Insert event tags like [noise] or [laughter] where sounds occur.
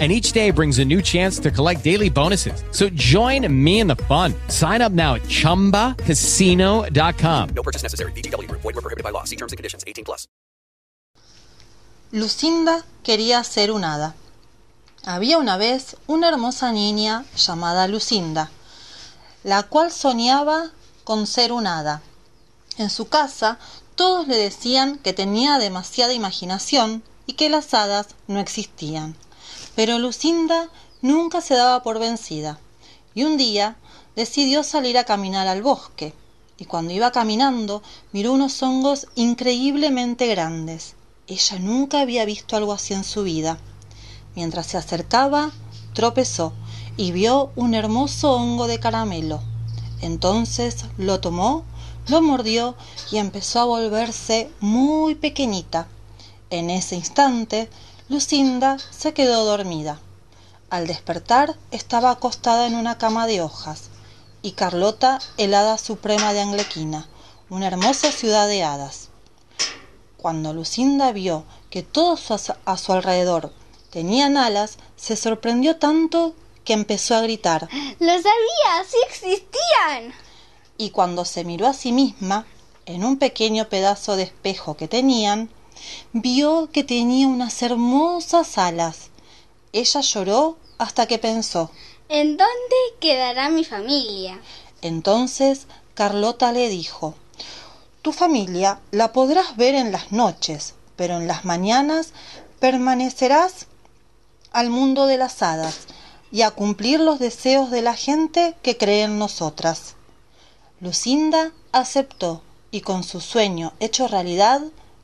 and each day brings a new chance to collect daily bonuses. So join me in the fun. Sign up now at ChumbaCasino.com. No purchase necessary. BGW. Void were prohibited by law. See terms and conditions. 18 plus. Lucinda quería ser un hada. Había una vez una hermosa niña llamada Lucinda, la cual soñaba con ser un hada. En su casa todos le decían que tenía demasiada imaginación y que las hadas no existían. Pero Lucinda nunca se daba por vencida, y un día decidió salir a caminar al bosque, y cuando iba caminando miró unos hongos increíblemente grandes. Ella nunca había visto algo así en su vida. Mientras se acercaba, tropezó y vio un hermoso hongo de caramelo. Entonces lo tomó, lo mordió y empezó a volverse muy pequeñita. En ese instante Lucinda se quedó dormida. Al despertar estaba acostada en una cama de hojas, y Carlota, el hada suprema de Anglequina, una hermosa ciudad de hadas. Cuando Lucinda vio que todos a su alrededor tenían alas, se sorprendió tanto que empezó a gritar [gasps] ¡Lo sabía! ¡Sí existían! Y cuando se miró a sí misma, en un pequeño pedazo de espejo que tenían, vio que tenía unas hermosas alas. Ella lloró hasta que pensó ¿En dónde quedará mi familia? Entonces Carlota le dijo Tu familia la podrás ver en las noches, pero en las mañanas permanecerás al mundo de las hadas y a cumplir los deseos de la gente que cree en nosotras. Lucinda aceptó y con su sueño hecho realidad